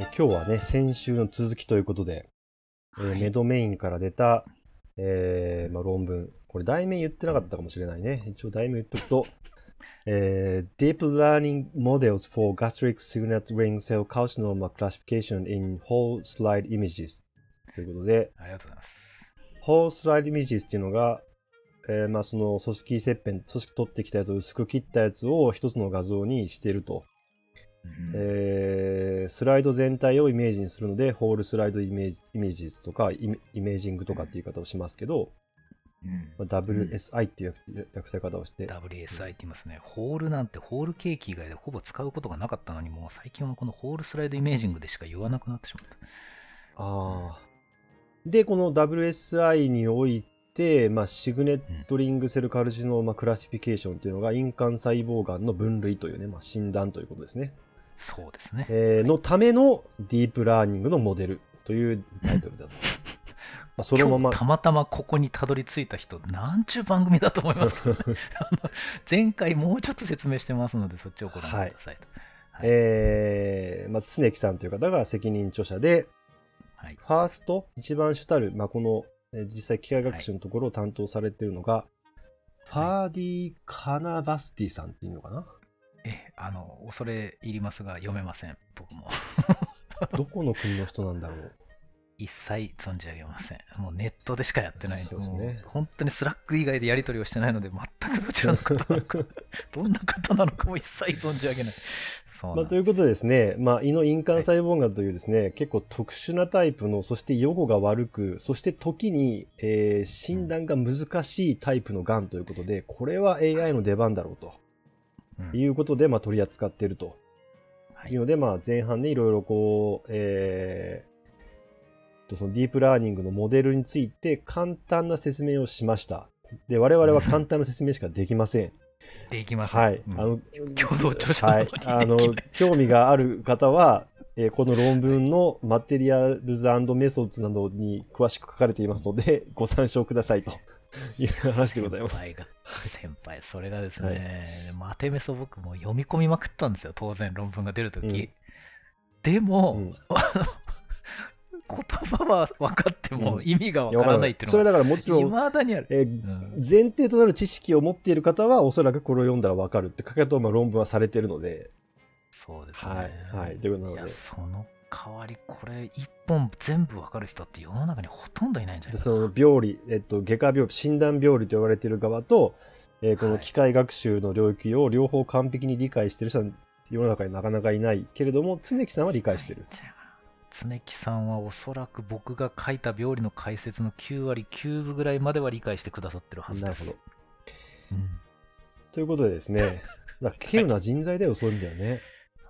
え今日はね、先週の続きということで、えーはいメドメインから出た、えーまあ、論文。これ題名言ってなかったかもしれないね。一応題名言っとくと、えー Deep Learning Models for Gastric Signet Ring Cell Carcinoma Classification in Whole Slide Images ということで、ありがとうございます。Whole Slide Images っていうのが、えーまあ、その組織切片、組織取ってきたやつを薄く切ったやつを一つの画像にしてると。うんえースライド全体をイメージにするので、 whole slide image image とかイメ imaging とかっていう言い方をしますけど、うんまあ WSI っていう訳訳され方をして、WSI って言いますね。 whole なんてホールケーキ以外でほぼ使うことがなかったのに、もう最近はこの whole slide imaging でしか言わなくなってしまった。あーで、この WSI において、まあ、 signet ring cell carcinoma classification っていうのが、印環細胞がんの分類というね、まあ、診断ということですね。そうですね。えーのためのディープラーニングのモデルというタイトルだと。まあそのまま。たまたまここにたどり着いた人、なんちゅう番組だと思いますけどね。前回もうちょっと説明してますので、そっちをご覧ください。はい。えーまあ、常木さんという方が責任著者で、はい。ファースト、一番主たる、まあ、この、えー実際機械学習のところを担当されているのが、ファーディ・カナバスティさんっていうのかな？え、あの、恐れ入りますが、読めません、僕も。どこの国の人なんだろう。一切存じ上げません。もうネットでしかやってない。んで、そうですね。本当に Slack 以外でやり取りをしてないので、全くどちらの方なのか、どんな方なのかも一切存じ上げない。そうまあ、ということでですね、まあ、胃の印環細胞がんというですね、結構特殊なタイプの、そして予後が悪く、そして時に、えー診断が難しいタイプのがんということで、これは AI の出番だろうと。うんいうことで、まあ、取り扱っているとはいいうので、まあ、前半ね、いろいろこう、えーとそのディープラーニングのモデルについて簡単な説明をしました。で、我々は簡単な説明しかできません。できます。はい。うんあの、共同著者なはい。あの、興味がある方は、えーこの論文のマテリアルズメソッドなどに詳しく書かれていますので、ご参照くださいという話でございます。先輩が、先輩、それがですね、マテメソ僕も読み込みまくったんですよ、当然論文が出るとき。うん。でも、うん。言葉は分かってもうん。意味が分からないっていうのが、それだからもちろいん、まだにある。前提となる知識を持っている方は、おそらくこれを読んだらわかるって書き方をまあ論文はされているので、そうですね。はい。はい。ということなので。や、その代わり、これ一本全部分かる人って世の中にほとんどいないんじゃないかな。でその病理、えっと、外科病理、診断病理と言われている側と、えーこのはい機械学習の領域を両方完璧に理解している人は世の中になかなかいないけれども、常木さんは理解している。常木さんはおそらく僕が書いた病理の解説の9割9分ぐらいまでは理解してくださってるはずです。なるほど。うんということでですね、稀有な人材だよ、そういう意味ではね。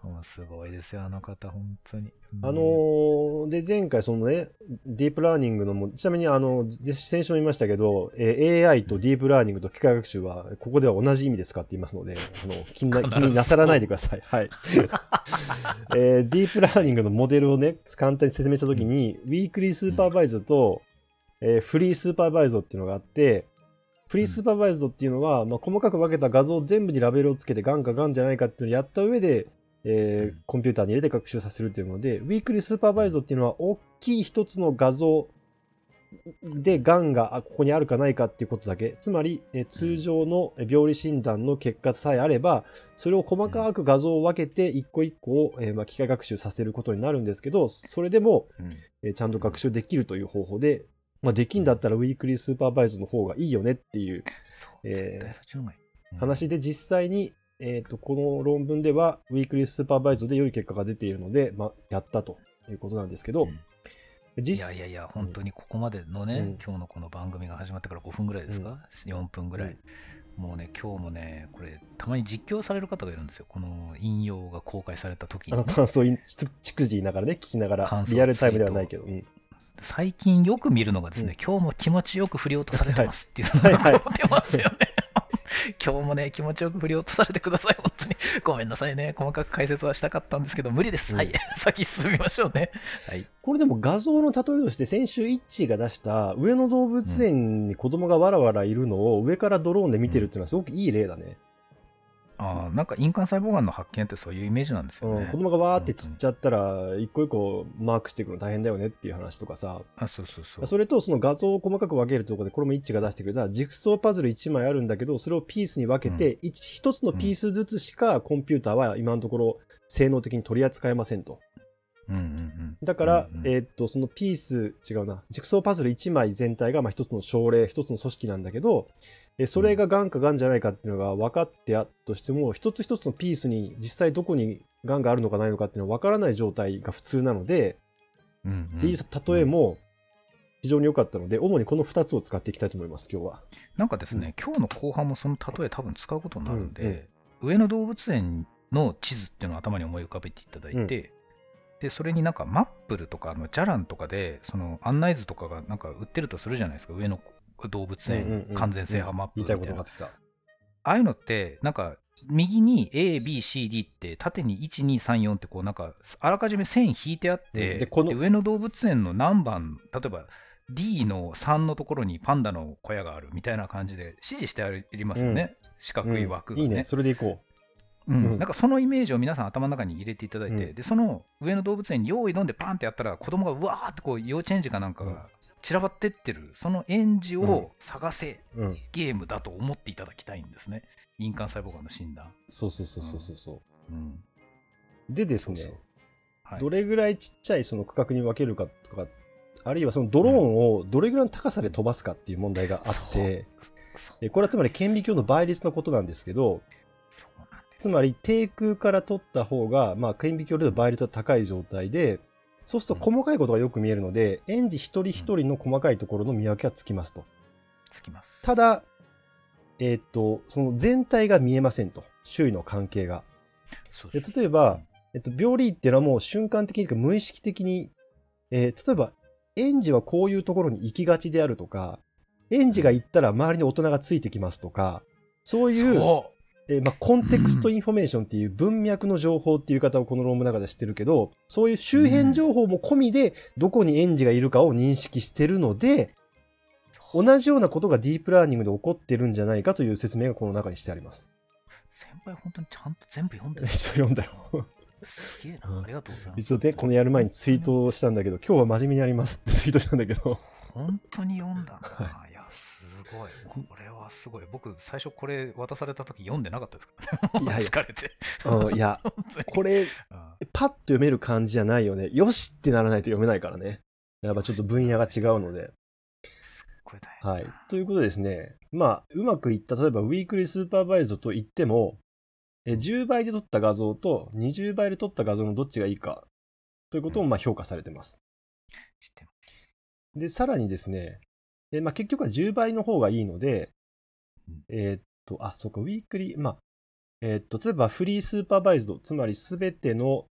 もうすごいですよ、あの方、本当に。うんあのーで、前回、そのね、ディープラーニングのも、ちなみに、あの、ぜ先週も言いましたけど、えー AI とディープラーニングと機械学習は、ここでは同じ意味で使っていますので、あの気にな気になさらないでください。はい。えーディープラーニングのモデルをね、簡単に説明したときに、 weakly supervise と、えー fully supervise っていうのがあって、 fully supervised っていうのは、まあ、細かく分けた画像を全部にラベルをつけて、ガンかガンじゃないかっていうのをやった上で、えーうん。コンピューターに入れて学習させるっていうので、 weakly supervised っていうのは、大きい一つの画像で、ガンがあここにあるかないかっていうことだけ、つまり、えー通常の病理診断の結果さえあれば、それを細かく画像を分けて、一個一個を、えーまあ、機械学習させることになるんですけど、それでも、うん。えーちゃんと学習できるという方法で、まあ、できんだったら weakly supervised の方がいいよねっていうえ話で実際に、えー、とこの論文ではウィークリースーパーバイズドで良い結果が出ているので、まあ、やったということなんですけど、うん。実いやいやいや、本当にここまでのね、うん。今日のこの番組が始まってから5分ぐらいですか、?4 分ぐらい。もうね、今日もね、これ、たまに実況される方がいるんですよ。この引用が公開された時あのにね、感想を逐次言いながらね、聞きながら感、想リアルタイムではないけど、うん。最近よく見るのがですね、今日も気持ちよく振り落とされてますっていうのが出ますよね。今日もね、気持ちよく振り落とされてください、本当に。ごめんなさいね、細かく解説はしたかったんですけど、無理です。うんはい、先進みましょうね。はい。これでも画像の例えとして、先週、イッチーが出した上野動物園に子供がわらわらいるのを上からドローンで見てるっていうのはすごくいい例だね。ああ、なんか印鑑細胞がんの発見ってそういうイメージなんですよね。うん子供がわーって散っちゃったら、一個一個マークしていくの大変だよねっていう話とかさ、あ、そうそうそう。それとその画像を細かく分けるところで、これも一致が出してくれた、ジグソーパズル1枚あるんだけど、それをピースに分けて、一一つのピースずつしかコンピューターは今のところ性能的に取り扱えませんと。うんうんうん。だから、うんうんえーっと、そのピース、違うな、ジグソーパズル1枚全体がまあ一つの症例、一つの組織なんだけど、えそれががんかがんじゃないかっていうのが分かってあったとしても、一つ一つのピースに実際どこにがんがあるのかないのかっていうのは分からない状態が普通なので、うんうん。っていう例えも非常に良かったので、主にこの2つを使っていきたいと思います、今日は。なんかですね、今日の後半もその例え多分使うことになるんで、うん。うん上野動物園の地図っていうのを頭に思い浮かべていただいて、でそれになんかマップルとかあのジャランとかでその案内図とかがなんか売ってるとするじゃないですか上野動物園、うんうんうん完全制覇マップみたいな、たいことが分かってああいうのってなんか右に ABCD って縦に1234ってこうなんかあらかじめ線引いてあって、うん。でこので上野動物園の何番例えば D の3のところにパンダの小屋があるみたいな感じで指示してありますよね、四た。角い枠がね,、うん。いいね、それでいこう。ん。うん。なんかそのイメージを皆さん頭の中に入れていただいて、うん。でその上野動物園に用意飲んでパンってやったら子供がうわーってこう幼稚園児かなんかが散らばってってるその園児を探せう。うん。ゲームだと思っていただきたいんですね。印鑑細胞がんの診断、そうそうそうそうそうそう。ん、う。でですね、はい、どれぐらいちっちゃいその区画に分けるかとか、あるいはそのドローンをどれぐらいの高さで飛ばすかっていう問題があって、そう。えこれはつまり顕微鏡の倍率のことなんですけど、つまり低空から撮った方が、まあ、顕微鏡での倍率が高い状態で、そうすると細かいことがよく見えるので、園児一人一人の細かいところの見分けはつきますと。つきますただ、えーっと、その全体が見えませんと。周囲の関係が。そうで例えば、えっと、病理っていうのはもう瞬間的に無意識的に、えー例えば、園児はこういうところに行きがちであるとか、園児が行ったら周りに大人がついてきますとか、そういう、そえーまあ、 context information っていう文脈の情報っていう方をこの論文の中で知ってるけど、そういう周辺情報も込みで、どこに園児がいるかを認識してるので、う同じようなことがディープラーニングで起こってるんじゃないかという説明がこの中にしてあります。先輩本当にちゃんと全部読んでる一応読んだよ。すげえうんなありがとうございます一応ね、このやる前にツイートをしたんだけど、今日は真面目にやりますってツイートしたんだけど、本当に読んだな。いや、すごい。これはすごい。僕、最初これ渡された時読んでなかったですからね。いやいや疲れて。うん、いや、これ、うんパッと読める感じじゃないよね。よしってならないと読めないからね。やっぱちょっと分野が違うので。はい。ということでですね、まあ、うまくいった、例えば、 weakly supervised といっても、え10倍で撮った画像と20倍で撮った画像のどっちがいいかということもまあ評価されてます。知ってます。で、さらにですね、えまあ、結局は10倍の方がいいのでうん、えーっと、あ、そうか、 weakly、まあ、えーっと、例えば fully supervised、つまりすべての、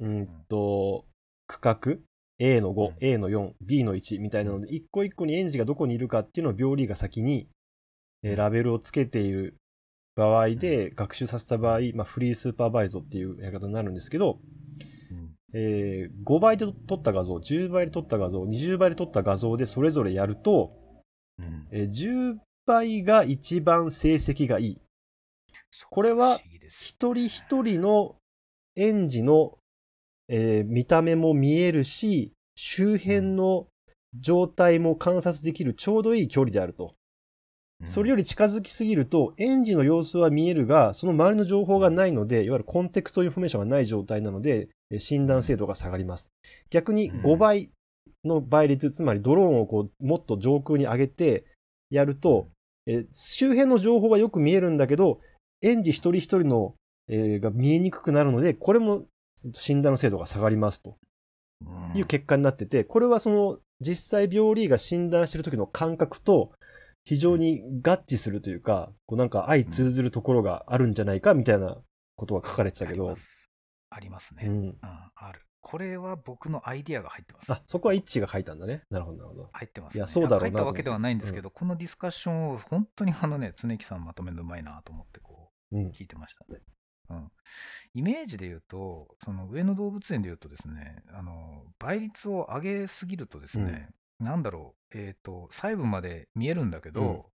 うんと、区画、A の5、うん。A の4、B の1みたいなので、一個一個に園児がどこにいるかっていうのを病理が先に、えーラベルをつけている場合で学習させた場合、まあ、フリースーパーバイズドっていうやり方になるんですけど、うんえー5倍で撮った画像、10倍で撮った画像、20倍で撮った画像でそれぞれやると、うんえー10倍が一番成績がいい。これは一人一人の園児の、えー見た目も見えるし、周辺の状態も観察できるちょうどいい距離であると。それより、り近づきすぎると、園児の様子は見えるが、その周りの情報がないので、いわゆる context information がない状態なので、えー診断精度が下がります。逆にうん。5倍の倍率、つまりドローンをこうもっと上空に上げてやると、えー周辺の情報はよく見えるんだけど、園児一人一人の、えーが見えにくくなるので、これも診断の精度が下がりますと。うん。いう結果になってて、これはその実際病理が診断してる時の感覚と非常に合致するというか、こうなんか相通ずるところがあるんじゃないかみたいなことが書かれてたけどありま、すね。ううん、ん、ある。これは僕のアイディアが入ってます。あそこは一致が書いたんだね。なるほど、なるほど。入ってます、ね。いやそうだろうな書いたわけではないんですけど、このディスカッションを本当にあのね、常木さんまとめるのうまいなと思ってこううん、聞いてましたね。うん、イメージで言うと、その上野動物園で言うとですね、あの倍率を上げすぎるとですね、なんだろう、えっ、と、細部まで見えるんだけど、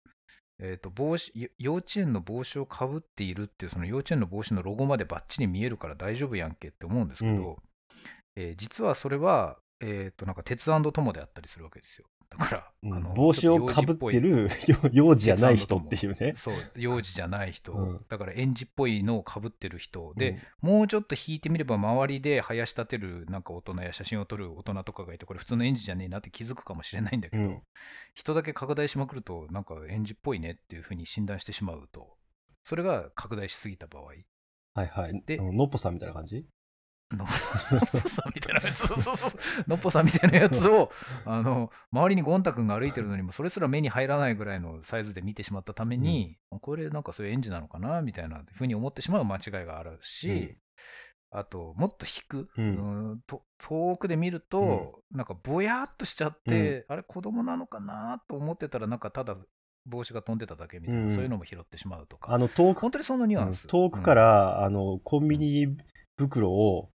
えー、と帽子よ幼稚園の帽子をかぶっているっていうその幼稚園の帽子のロゴまでバッチリ見えるから大丈夫やんけって思うんですけど、えー実はそれは、えー、となんか鉄友であったりするわけですよだから、うん。あの帽子をかぶってる幼児じゃない人っていうね。そう幼児じゃない人、うん。だから園児っぽいのをかぶってる人で、うん。もうちょっと引いてみれば周りで生やし立てるなんか大人や写真を撮る大人とかがいてこれ普通の園児じゃねえなって気づくかもしれないんだけど、うん。人だけ拡大しまくるとなんか園児っぽいねっていうふうに診断してしまうとそれが拡大しすぎた場合はいはい。であののっぽさんみたいな感じのっぽさんみたいなそうそうそうのっぽさんみたいなやつをあの周りにゴン太くんが歩いてるのにもそれすら目に入らないぐらいのサイズで見てしまったために、これなんかそういう園児なのかなみたいなふうに思ってしまう間違いがあるし、あともっと引く、うん。遠くで見ると、なんかぼやっとしちゃって、あれ子供なのかなと思ってたらなんかただ帽子が飛んでただけみたいな、うん。そういうのも拾ってしまうとか。あの遠く本当にそのニュアンス、遠くから、あのコンビニ袋を、うん、うん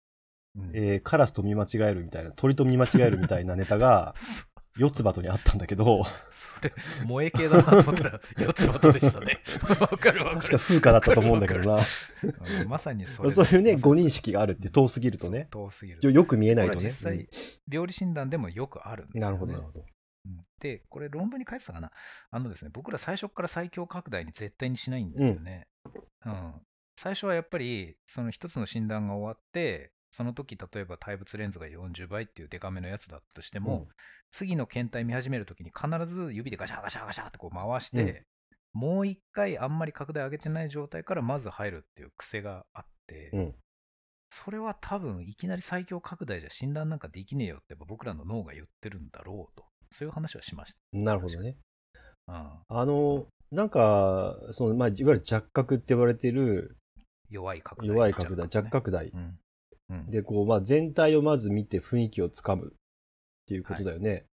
えーカラスと見間違えるみたいな鳥と見間違えるみたいなネタが そ四つ葉とにあったんだけど。それ萌え系だなと思ったら四つ葉でしたね。わかるわか確かる風化だったと思うんだけどな。うんまさにそれ。そういうねまさに誤認識があるって遠すぎるとね。遠すぎる。よよく見えないとね。実際、病理診断でもよくあるんですよ、ね、うんなるほど。なるほどうん。で、これ論文に書いてたかな。あのですね、僕ら最初から最強拡大に絶対にしないんですよね。うん。最初はやっぱり、その一つの診断が終わって、その時例えば対物レンズが40倍っていうデカめのやつだとしても、うん。次の検体見始めるときに必ず指でガシャガシャガシャってこう回して、もう一回あんまり拡大上げてない状態からまず入るっていう癖があって、うん。それは多分いきなり最強拡大じゃ診断なんかできねえよって僕らの脳が言ってるんだろうと、そういう話はしましなるほどね。た。うん、あのなんかその、まあ、いわゆる弱角って言われてる弱い拡大。弱い拡大弱ね。拡大。うん。うん、でこう、まあ、全体をまず見て雰囲気をつかむっていうことだよね、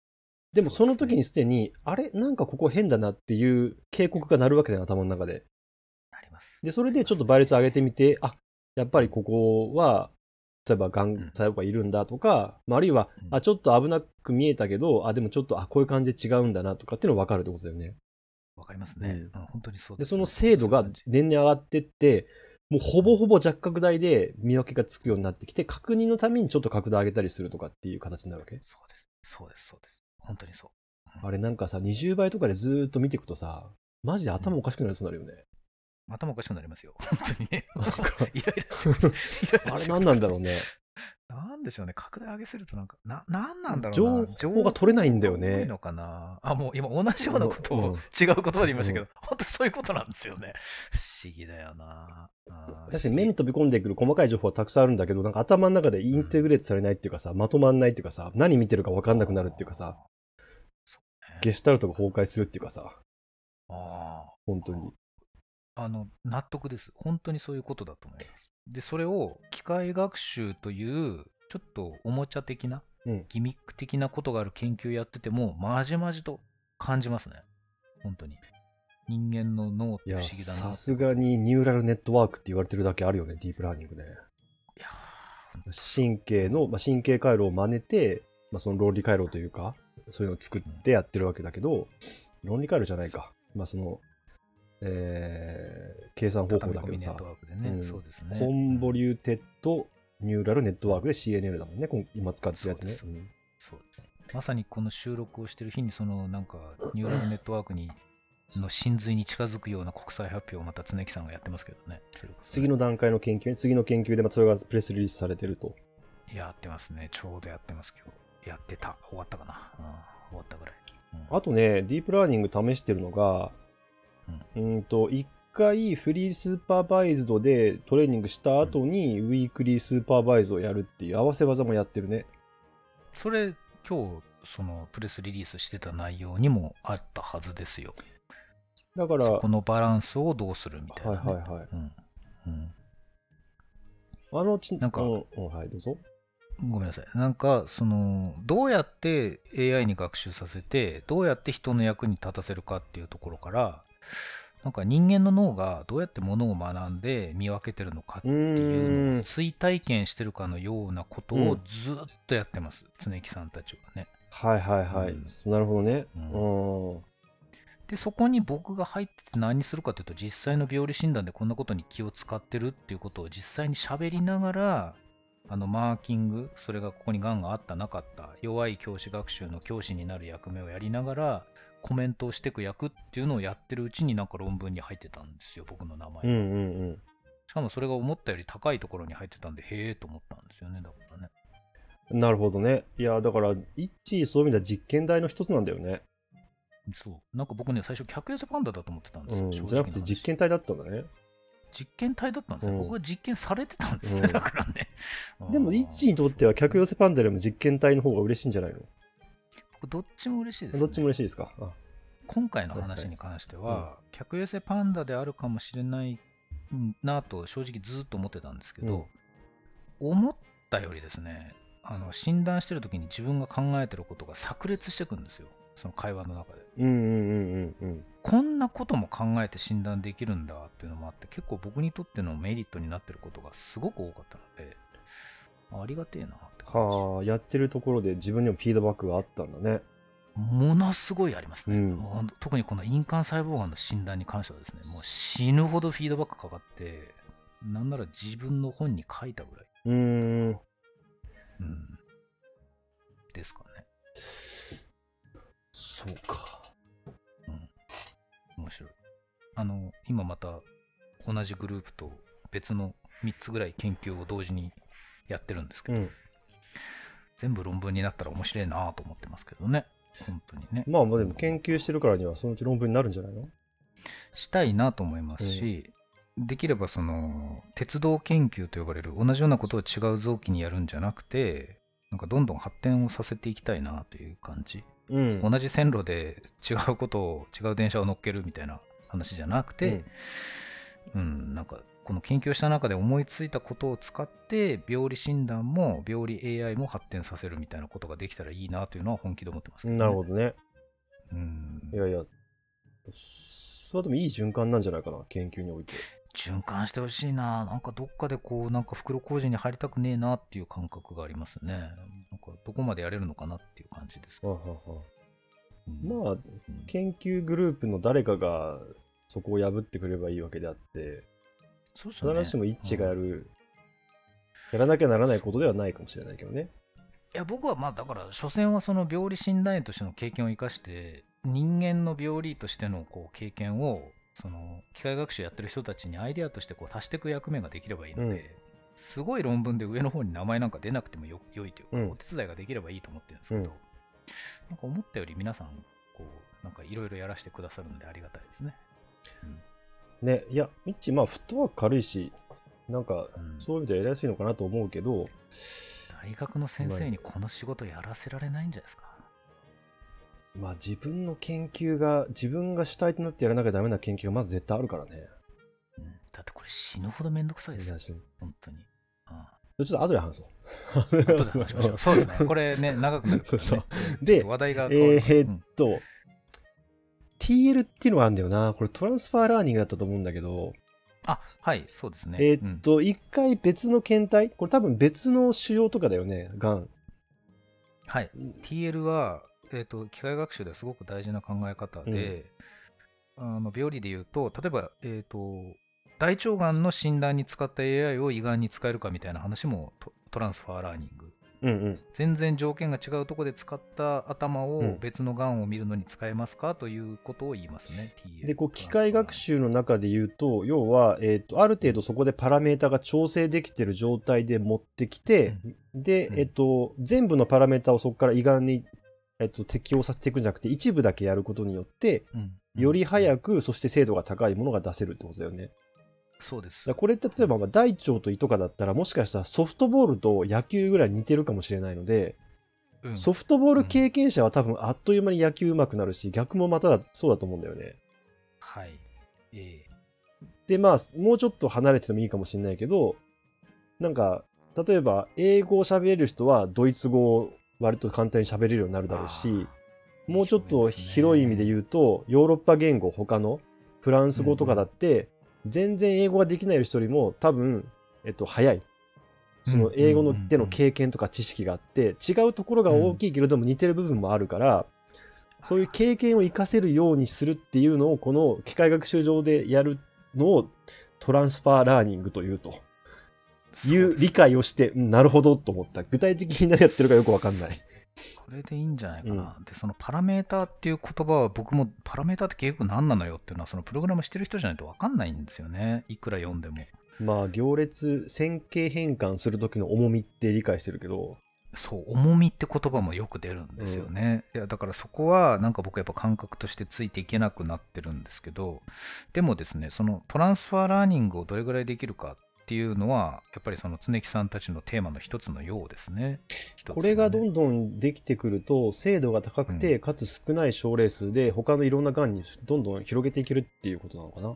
でもその時にすでに、あれ？なんかここ変だなっていう警告が鳴るわけだよ頭の中で。なります。でそれでちょっと倍率上げてみてあやっぱりここは例えばがん細胞がいるんだとか、まあ、あるいは、うん。あちょっと危なく見えたけどあでもちょっとあこういう感じで違うんだなとかっていうのが分かるってことだよね。わかりますね、うん。本当にそうです。でその精度が年々上がってってもうほぼほぼ弱拡大で見分けがつくようになってきて確認のためにちょっと拡大上げたりするとかっていう形になるわけ？そうです。そうです。そうです。本当にそう。あれなんかさ20倍とかでずーっと見ていくとさマジで頭おかしくなりそうになるよね、頭おかしくなりますよ。本当にね。なんかイライラしてくる。あれ何なんだろうね なんでしょうね。拡大上げするとなんか、な、なんなんだろうな。情報が取れないんだよねのかな。あ、もう今同じようなことうんを違う言葉で言いましたけど、本当そういうことなんですよね。不思議だよな。確かに目に飛び込んでくる細かい情報はたくさんあるんだけど、なんか頭の中でインテグレートされないっていうかさ、まとまんないっていうかさ、何見てるか分かんなくなるっていうかさ、ねゲシュタルトが崩壊するっていうかさ、あー本当に。あの納得です。本当にそういうことだと思います。で、それを機械学習という、ちょっとおもちゃ的な、うんギミック的なことがある研究やってても、まじまじと感じますね。本当に。人間の脳っていや、不思議だな。さすがにニューラルネットワークって言われてるだけあるよね、ディープラーニングね。いや神経の、まあ、神経回路を真似て、まあ、その論理回路というか、そういうのを作ってやってるわけだけど、論理回路じゃないか。まあ、その、えー計算方法だけどさね、うんそうですね。 convoluted neural network で CNN だもんね、今使ってるやつね。そうですそうです。まさにこの収録をしてる日に、そのなんか、ニューラルネットワークに、の真髄に近づくような国際発表をまた常木さんがやってますけどね。次の段階の研究に、次の研究でまあそれがプレスリリースされてると。やってますね。ちょうどやってますけど。やってた。終わったかな。うん、終わったぐらい。うんあとね、ディープラーニング試してるのが、うんと、一回フリースーパーバイズドでトレーニングした後にウィークリースーパーバイズをやるっていう合わせ技もやってるね。それ、今日、そのプレスリリースしてた内容にもあったはずですよ。だから、はそこのバランスをどうするみたいいな、ね。はいはい。うんうんあのち、なんかうんうんはい、どうぞ。ごめんなさい。なんか、その、どうやって AI に学習させて、どうやって人の役に立たせるかっていうところから、なんか人間の脳がどうやってものを学んで見分けてるのかっていうのを追体験してるかのようなことをうんずっとやってます。常木さんたちはね。はいはいはい。うんなるほどね。ううんん。で、そこに僕が入ってて何するかというと、実際の病理診断でこんなことに気を使ってるっていうことを実際に喋りながら、あのマーキング、それがここにがんがあった、なかった、弱い教師学習の教師になる役目をやりながら、コメントをしていく役っていうのをやってるうちになんか論文に入ってたんですよ、僕の名前が。うんうんうん。しかもそれが思ったより高いところに入ってたんで、へえと思ったんですよね、だからね。なるほどね。いや、だから、一そういう意味では実験台の一つなんだよね。そう。なんか僕ね、最初、客寄せパンダだと思ってたんですよ。うん。正じゃなくて実験台だったんだね。実験体だったんですよ。うん僕は実験されてたんですね、うんだからね。でも、イッチにとっては客寄せパンダよりも実験体の方が嬉しいんじゃないの？僕どっちも嬉しいです、ね。どっちも嬉しいですか？あ。今回の話に関しては、客寄せパンダであるかもしれないなと正直ずっと思ってたんですけど、思ったよりですねあの診断してる時に自分が考えてることが炸裂してくんですよ。その会話の中で。うんうんうんうんうん。こんなことも考えて診断できるんだっていうのもあって結構僕にとってのメリットになってることがすごく多かったのでありがてえなって感はあ、やってるところで自分にもフィードバックがあったんだね。じものすごいありますね、うん。もう特にこの印鑑細胞がんの診断に関してはですねもう死ぬほどフィードバックかかってなんなら自分の本に書いたぐらい、うーん。うん、ですかね。そうか。面白い。あの今また同じグループと別の3つぐらい研究を同時にやってるんですけど、うん。全部論文になったら面白いなと思ってますけどね。本当にね。まあまあでも研究してるからにはそのうち論文になるんじゃないの？したいなと思いますし、できればその鉄道研究と呼ばれる同じようなことを違う臓器にやるんじゃなくてなんかどんどん発展をさせていきたいなという感じ、うん。同じ線路で違うことを違う電車を乗っけるみたいな話じゃなくて、うん、なんかこの研究した中で思いついたことを使って病理診断も病理 AI も発展させるみたいなことができたらいいなというのは本気で思ってますね、なるほどね。うん。いやいや、それはでもいい循環なんじゃないかな、研究において。循環してほしいな。なんかどっかでこうなんか袋小路に入りたくねえなっていう感覚がありますね。なんかどこまでやれるのかなっていう感じですけははあはまあ、うん。研究グループの誰かがそこを破ってくればいいわけであって、そうですよね。必ずしも一致がやる、やらなきゃならないことではないかもしれないけどね。いや僕はまあだから所詮はその病理診断医としての経験を生かして人間の病理としてのこう経験をその機械学習やってる人たちにアイデアとしてこう足していく役目ができればいいので、うん。すごい論文で上の方に名前なんか出なくてもよ良いというか、うん。お手伝いができればいいと思ってるんですけど、うん。なんか思ったより皆さんこうなんかいろいろやらせてくださるんでありがたいですね。ね、いや、ミッチ、まあ、フットワーク軽いし、なんか、うんそういう意味ではやりやすいのかなと思うけど、大学の先生にこの仕事やらせられないんじゃないですか？まあ、自分の研究が、自分が主体となってやらなきゃダメな研究がまず絶対あるからね。うんだってこれ死ぬほどめんどくさいですよ本当に。あっと後で話そう。あ後で話しましょう。そうですね。これね、長くなるから、ね。そうで話題がえーっと、TL っていうのがあるんだよな。これトランスファーラーニングだったと思うんだけど、あ、はい、そうですね。えーっと、一回別の検体、これ多分別の腫瘍とかだよね、がん。はい。TL は、えー、と機械学習ではすごく大事な考え方で、あの病理で言うと例えば、えー、と大腸がんの診断に使った AI を胃がんに使えるかみたいな話もトトランスファーラーニングうんうん。全然条件が違うところで使った頭をうん。別のがんを見るのに使えますかということを言いますね、で、こう、機械学習の中で言うと、要は、えーっと、ある程度そこでパラメータが調整できてる状態で持ってきて、でう、ん。えーっと、全部のパラメータをそこから胃がんに、えーっと、適用させていくんじゃなくて、一部だけやることによって、うん。より早く、く、そして精度が高いものが出せるってことだよね。そうです。これって例えばまあ大腸と胃とかだったらもしかしたらソフトボールと野球ぐらい似てるかもしれないので、うん。ソフトボール経験者は多分あっという間に野球上手くなるし逆もまただそうだと思うんだよね。はい、えでまあもうちょっと離れててもいいかもしれないけどなんか例えば英語を喋れる人はドイツ語を割と簡単に喋れるようになるだろうしもうちょっと広い意味で言うとヨーロッパ言語他のフランス語とかだって全然英語ができない人よりも多分、えっと、早いその英語のでの経験とか知識があって違うところが大きいけれども似てる部分もあるからそういう経験を活かせるようにするっていうのを、この機械学習上でやるのをトランスファーラーニングというと。いう理解をして、うんなるほどと思った。具体的に何やってるかよくわかんない。これでいいんじゃないかな。で、そのパラメーターっていう言葉は僕もパラメーターって結局何なのよっていうのはそのプログラムしてる人じゃないと分かんないんですよね。いくら読んでも。まあ、行列、線形変換する時の重みって理解してるけど、そう、重みって言葉もよく出るんですよね。いや、だからそこはなんか僕やっぱ感覚としてついていけなくなってるんですけど、でもですね、そのトランスファーラーニングをどれぐらいできるかっていうのは、やっぱりその常木さんたちのテーマの一つのようですね。ねこれがどんどんできてくると、精度が高くて、うんかつ少ない症例数で、他のいろんながんにどんどん広げていけるっていうことなのかな？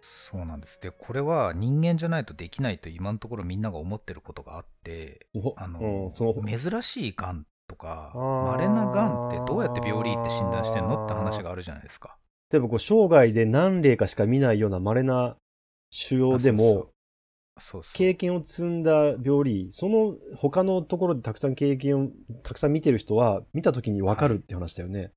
そうなんです。で、これは人間じゃないとできないと今のところみんなが思ってることがあって、おあの、うん、珍しいがんとか、稀ながんってどうやって病理って診断してんのって話があるじゃないですか。例えばこう生涯で何例かしか見ないような稀な腫瘍でも、そう経験を積んだ病理、その他のところでたくさん経験をたくさん見てる人は、見たときに分かるって話だよね。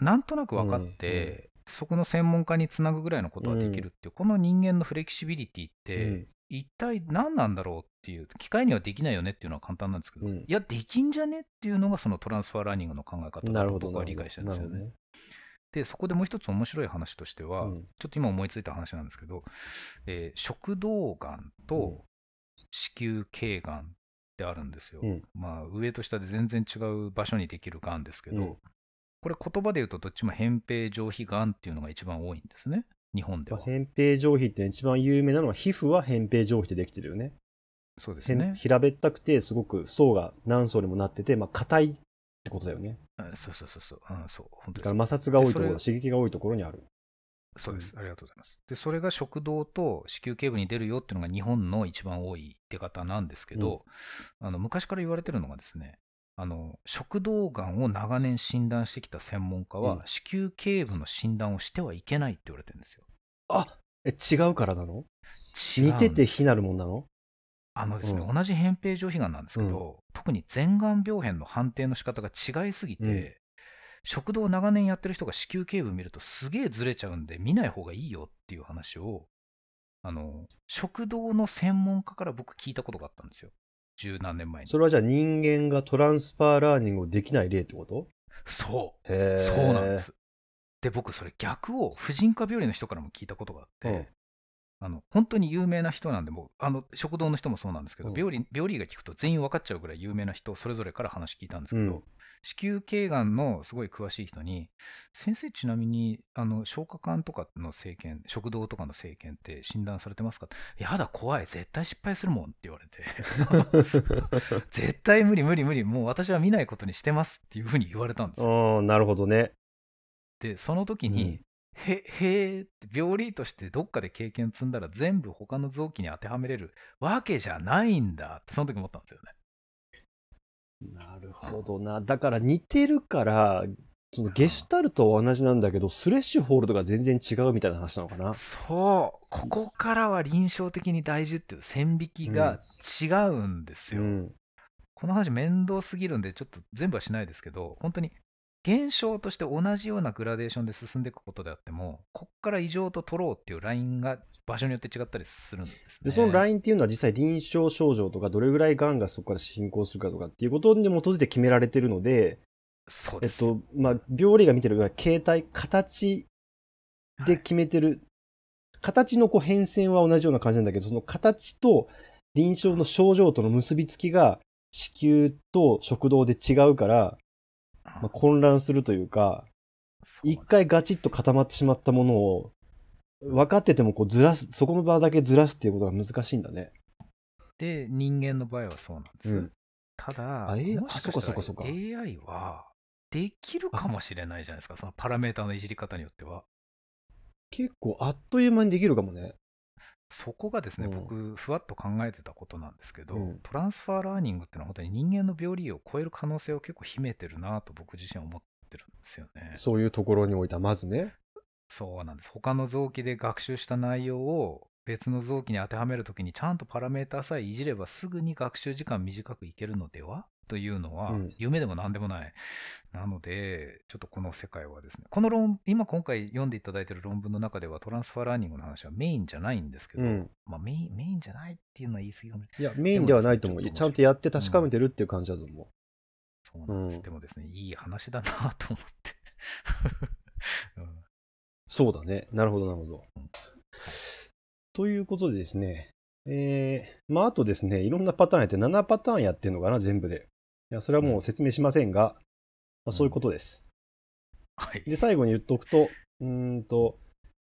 なんとなく分かって、そこの専門家につなぐぐらいのことはできるっていう、この人間のフレキシビリティって、うん一体何なんだろうっていう、機械にはできないよねっていうのは簡単なんですけど、うんいや、できんじゃねっていうのがそのトランスファーラーニングの考え方だと。僕は理解してるんですよね。で、そこでもう一つ面白い話としては、ほどねちょっと今思いついた話なんですけど、えー食道がんうんと子宮頸がんってあるんですよ。うんまあ、上と下で全然違う場所にできるがんですけど、うんこれ言葉で言うとどっちも扁平上皮がんっていうのが一番多いんですね、日本では。まあ扁平上皮って一番有名なのは皮膚は扁平上皮でできてるよね。そうですね。平べったくてすごく層が何層にもなってて、まあ硬いってことだよね。あそうそうそうそう、うん、そう、本当だから摩擦が多いところ、刺激が多いところにある。そうです、ありがとうございます。で、それが食道と子宮頸部に出るよっていうのが日本の一番多い出方なんですけど、あの昔から言われてるのがですね、あの食道がんを長年診断してきた専門家は、うん子宮頸部の診断をしてはいけないって言われてるんですよ。あえ違うからなの似てて非なるもんなのあのですね、うん。同じ扁平上皮がんなんですけど、特に前がん病変の判定の仕方が違いすぎて、うん。食道を長年やってる人が子宮頸部見るとすげえずれちゃうんで見ない方がいいよっていう話をあの食道の専門家から僕聞いたことがあったんですよ。十何年前に。それはじゃあ人間がトランスファーラーニングをできない例ってこと？そう。そうなんで。す。で僕それ逆を婦人科病理の人からも聞いたことがあって、うんあの本当に有名な人なんでもうあの食堂の人もそうなんですけど、うん。病理病理が聞くと全員分かっちゃうぐらい有名な人それぞれから話聞いたんですけど、うん。子宮頸がんのすごい詳しい人に先生ちなみにあの消化管とかの生検食道とかの生検って診断されてますか？やだ怖い。絶対失敗するもんって言われて。絶対無理無理無理。もう私は見ないことにしてますっていうふうに言われたんですよ。うん、なるほどね。でその時に、うんへへーって病理としてどっかで経験積んだら全部他の臓器に当てはめれるわけじゃないんだってその時思ったんですよね。なるほどな。だから似てるから、そのゲシュタルトは同じなんだけど、スレッシュホールドが全然違うみたいな話なのかな。そうここからは臨床的に大事っていう線引きが違うんですよ。うん。この話面倒すぎるんでちょっと全部はしないですけど本当に現象として同じようなグラデーションで進んでいくことであってもこっから異常と取ろうっていうラインが場所によって違ったりするんですね。で、そのラインっていうのは実際臨床症状とか、どれぐらい癌がそこから進行するかとかっていうことに基づいて決められてるので、そうです。えっと、まあ、病理が見てるから形態、形で決めてる、形のこう変遷は同じような感じなんだけど、その形と臨床の症状との結びつきが子宮と食道で違うから、まあ、混乱するというか、一回ガチッと固まってしまったものを、分かっててもこうずらす、そこの場だけずらすっていうことが難しいんだね。で、人間の場合はそうなんです。うんただ、あえもしかしたら AI はできるかもしれないじゃないですか、そのパラメーターのいじり方によっては。結構あっという間にできるかもね。そこがですね、うん僕、ふわっと考えてたことなんですけど、うんトランスファーラーニングっていうのは本当に人間の病理を超える可能性を結構秘めてるなと僕自身は思ってるんですよね。そういうところにおいてはまずね。そうなんです。他の臓器で学習した内容を別の臓器に当てはめるときにちゃんとパラメーターさえいじればすぐに学習時間短くいけるのでは？というのはうん夢でも何でもない。なので、ちょっとこの世界はですね、この論、今今回読んでいただいている論文の中ではトランスファーラーニングの話はメインじゃないんですけど、うんまあメイン、メインじゃないっていうのは言い過ぎかもしれない。いや、メインではないと思う。でもちゃんとやって確かめてるっていう感じだと思う。そうなんです。うんでもですね、いい話だなと思って。うんそうだね。なるほど、なるほどうん。ということでですね、えー、まあ、あとですね、いろんなパターンやって7パターンやってるのかな、全部で。いや、それはもう説明しませんが、まあ、そういうことです。はい。で、最後に言っとくと、うーんと、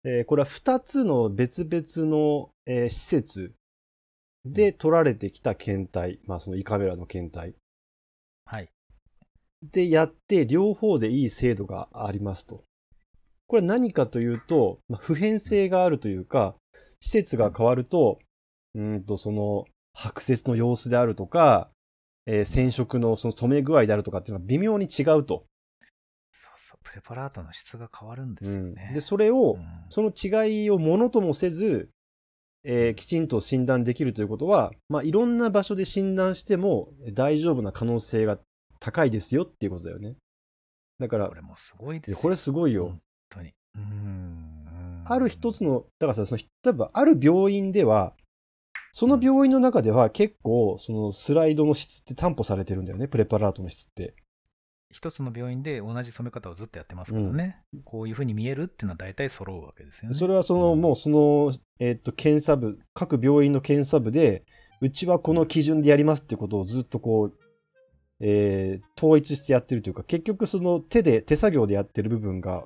えーこれは2つの別々の、えー施設で取られてきた検体、まあ、その胃カメラの検体はい。でやって、両方でいい精度がありますと。これは何かというと、まあ、普遍性があるというか、施設が変わると、うーんと、その、白節の様子であるとか、えー染色のその染め具合であるとかっていうのは微妙に違うと。そうそう、プレパラートの質が変わるんですよね。うんで、それを、うんその違いをものともせず、えーきちんと診断できるということは、まあ、いろんな場所で診断しても大丈夫な可能性が高いですよっていうことだよね。だからこ、れもすごいですこれすごいよ。本当に。うーん。ある一つの、だからさ、その例えばある病院では、その病院の中では結構、そのスライドの質って担保されてるんだよね、プレパラートの質って。一つの病院で同じ染め方をずっとやってますからね。こういうふうに見えるっていうのは大体揃うわけですよね。それはその、うんもうその、えっと、検査部、各病院の検査部で、うちはこの基準でやりますってことをずっとこう、えー統一してやってるというか、結局その手で、手作業でやってる部分が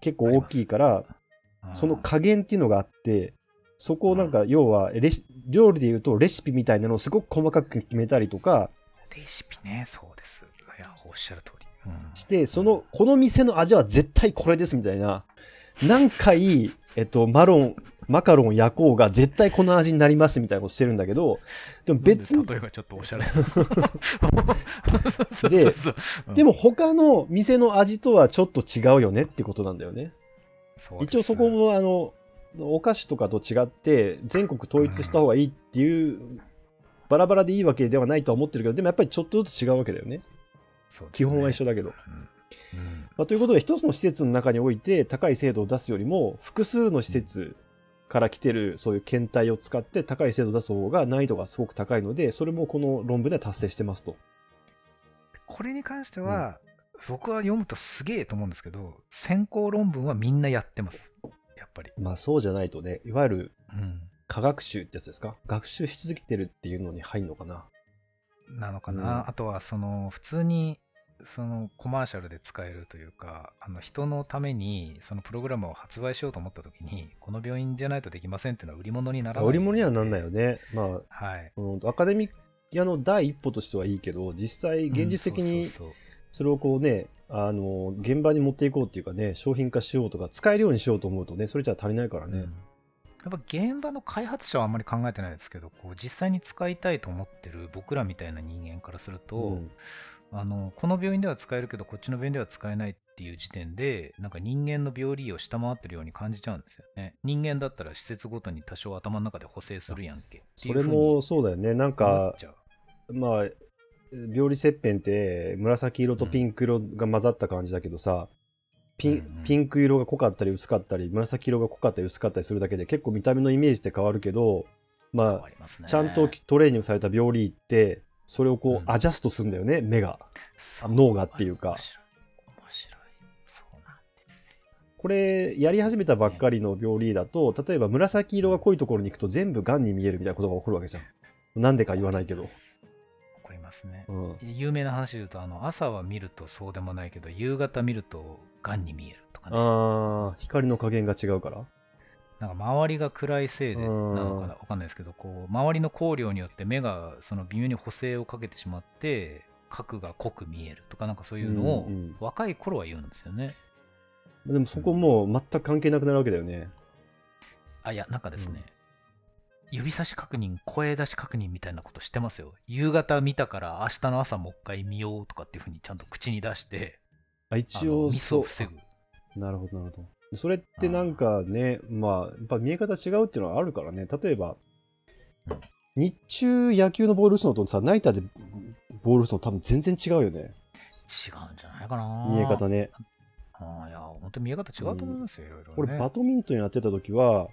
結構大きいから、うんその加減っていうのがあって、そこをなんか、要はレシ、料理で言うとレシピみたいなのをすごく細かく決めたりとかレシピね、そうです。いや、おっしゃる通り。うんして、その、この店の味は絶対これですみたいな、何回、えっと、マロン、マカロンを焼こうが絶対この味になりますみたいなことしてるんだけど、でも別に例えがちょっとおしゃれ。ででも他の店の味とはちょっと違うよねってことなんだよね。そうです一応そこもあのお菓子とかと違って全国統一した方がいいっていう、バラバラでいいわけではないとは思ってるけどでもやっぱりちょっとずつ違うわけだよね。ね。基本は一緒だけど、うん。うん。まあ、ということで一つの施設の中において高い精度を出すよりも複数の施設から来てるそういう検体を使って高い精度を出す方が難易度がすごく高いのでそれもこの論文では達成してますと。これに関しては、僕は読むとすげえと思うんですけど、先行論文はみんなやってます。やっぱり。まあそうじゃないとねいわゆるうん。科学習ってやつですか？学習し続けてるっていうのに入るのかな？なのかな、うん。あとはその普通にそのコマーシャルで使えるというかあの人のためにそのプログラムを発売しようと思った時にこの病院じゃないとできませんっていうのは売り物にならない。売り物にはなんないよね。まあはい。うんアカデミアの第一歩としてはいいけど実際現実的にうんそうそうそれをこうねあの現場に持っていこうっていうかね商品化しようとか使えるようにしようと思うとねそれじゃ足りないからね。そううん、やっぱ現場の開発者はあんまり考えてないですけどこう実際に使いたいと思ってる僕らみたいな人間からすると、うん。あのこの病院では使えるけどこっちの病院では使えないっていう時点でなんか人間の病理を下回ってるように感じちゃうんですよね。人間だったら施設ごとに多少頭の中で補正するやんけそれもそうだよね。なん思かまあ病理切片って紫色とピンク色が混ざった感じだけどさ、ピンピンク色が濃かったり薄かったり紫色が濃かったり薄かったりするだけで結構見た目のイメージって変わるけど変まあちゃんとトレーニングされた病理ってそれをこう、うん。アジャストするんだよね目が。脳がっていうか。これやり始めたばっかりの病理だと例えば紫色が濃いところに行くと全部がんに見えるみたいなことが起こるわけじゃん。なんでか言わないけど、ますね。うん、有名な話で言うとあの朝は見るとそうでもないけど夕方見るとがんに見えるとかね。あー光の加減が違うから？なんか周りが暗いせいでなうん。のかなわかんないですけど、こう周りの光量によって目がその微妙に補正をかけてしまって、角が濃く見えるとかなんかそういうのをうんうん。若い頃は言うんですよね。でもそこもう全く関係なくなるわけだよね。あ、いや、なんかですね、指差し確認、声出し確認みたいなことしてますよ。夕方見たから明日の朝もう一回見ようとかっていうふうにちゃんと口に出して、ああ一応のミスをそう防ぐ。なるほど、なるほど。それってなんかね、まあ、やっぱ見え方違うっていうのはあるからね。例えばうん、日中野球のボール打つのとさ、ナイターでボールと多分全然違うよね。違うんじゃないかな。見え方ね。ああいや、本当見え方違うと思いますよ、いろいろ、ね。俺、バドミントンやってた時は、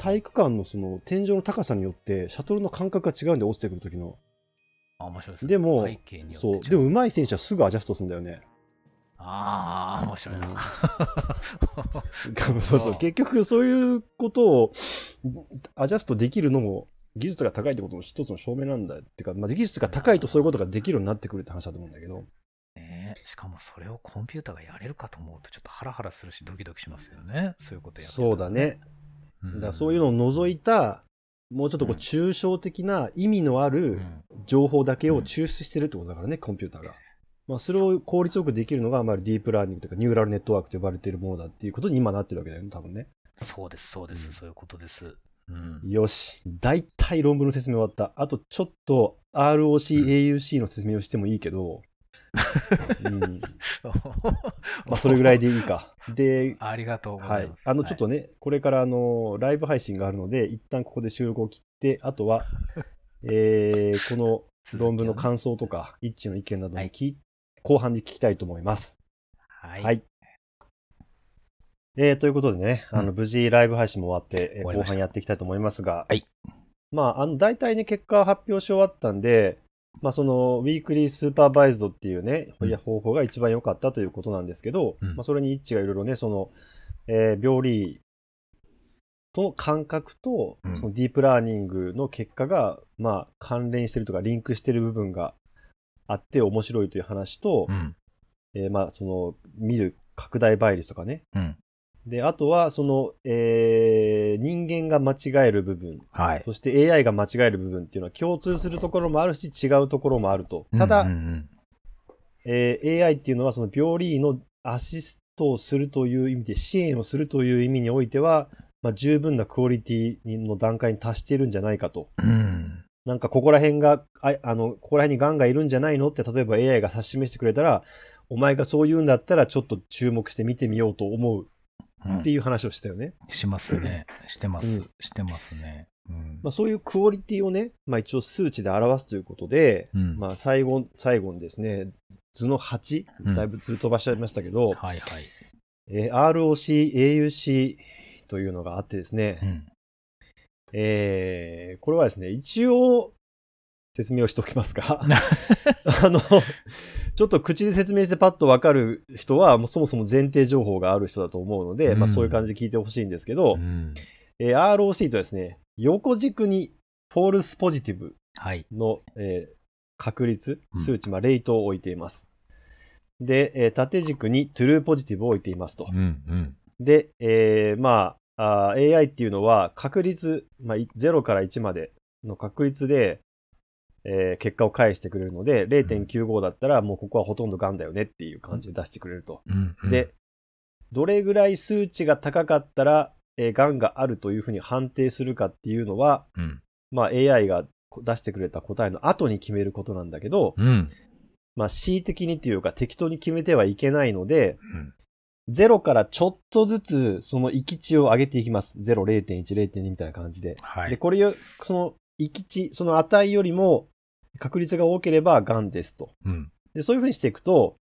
体育館のその天井の高さによって、シャトルの感覚が違うんで、落ちてくる時の。あ面白いですね。でも背景によってそう。違でも、上手い選手はすぐアジャストするんだよね。ああ、面白いな。そうそう。結局、そういうことをアジャストできるのも、技術が高いってことの一つの証明なんだっていうか、まあ、技術が高いとそういうことができるようになってくるって話だと思うんだけど。ねえしかもそれをコンピューターがやれるかと思うとちょっとハラハラするしドキドキしますよねそういうことやってたらそうだね。うんだからそういうのを除いた、もうちょっとこううん抽象的な意味のあうるん情報だけを抽出してるってことだからね、コンピューターが。まあ、それを効率よくできるのが、まあ、ディープラーニングとか、ニューラルネットワークと呼ばれているものだっていうことに今なってるわけだよね、多分ね。そうですそうです、うんそういうことですうんよし。大体論文の説明終わった。あと、ちょっと ROC、うん AUC の説明をしてもいいけど、うん、まあ、それぐらいでいいか。で、ありがとうござはいいま。す。あの、ちょっとね、これから、あの、ライブ配信があるので、一旦ここで収録を切って、あとは、えー、この論文の感想とか、一致の意見なども聞い後半で聞きたいと思います。はい、はい。えー、ということでね、あのうん無事ライブ配信も終わって、後半やっていきたいと思いますが、はい。まあ、あの大体ね、結果は発表し終わったんで、まあ、その weakly supervised っていうね、方法が一番良かったということなんですけど、うん。まあ、それに一致がいろいろね、その、えー病理との感覚と、うん。そのディープラーニングの結果が、まあ、関連してるとか、リンクしてる部分があって面白いという話と、うん。えーまあ、その、見る拡大倍率とかね。うんで、あとは、その、えー人間が間違える部分、はい。そして AI が間違える部分っていうのは共通するところもあるし、違うところもあると。ただ、うんうん。えー AI っていうのは、その病理のアシストをするという意味で、支援をするという意味においては、まあ、十分なクオリティの段階に達しているんじゃないかと。うん。うんなんかここら辺が、ああの、ここら辺にガンがいるんじゃないの？って、例えば AI が指し示してくれたら、お前がそう言うんだったら、ちょっと注目して見てみようと思う。うんっていう話をしたよね。しますね。してます、うん。してますね。うん。まあ、そういうクオリティをね、まあ、一応数値で表すということで、うん。まあ、最後、最後にですね、図の8、うん。だいぶ図飛ばしちゃいましたけど、はいはい、えー ROC、AUC というのがあってですね、うん、えーこれはですね、一応、説明をしておきますか。あの、ちょっと口で説明してパッとわかる人は、もうそもそも前提情報がある人だと思うので、うんまあそういう感じで聞いてほしいんですけど、うんえー ROC とはですね、横軸にフォールスポジティブはいの、えー確率うん、数値、まあ、レートを置いています。で、えー縦軸にトゥルーポジティブを置いていますと。うんうんで、えーまあ AI っていうのは確率、まあ、い0から1までの確率で、えー結果を返してくれるので、0.95だったらもうここはほとんどガンだよねっていう感じで出してくれると。うんうんで、どれぐらい数値が高かったら、えー、がんがあるというふうに判定するかっていうのは、うんまあ、AI が出してくれた答えの後に決めることなんだけど、うんまあ、恣意的にというか適当に決めてはいけないので、うん0からちょっとずつその閾値を上げていきます。0、0.1、0.2みたいな感じで。で、はいこれよ、その閾値、その値よりも確率が多ければがんですと。うん。で、そういうふうにしていくと、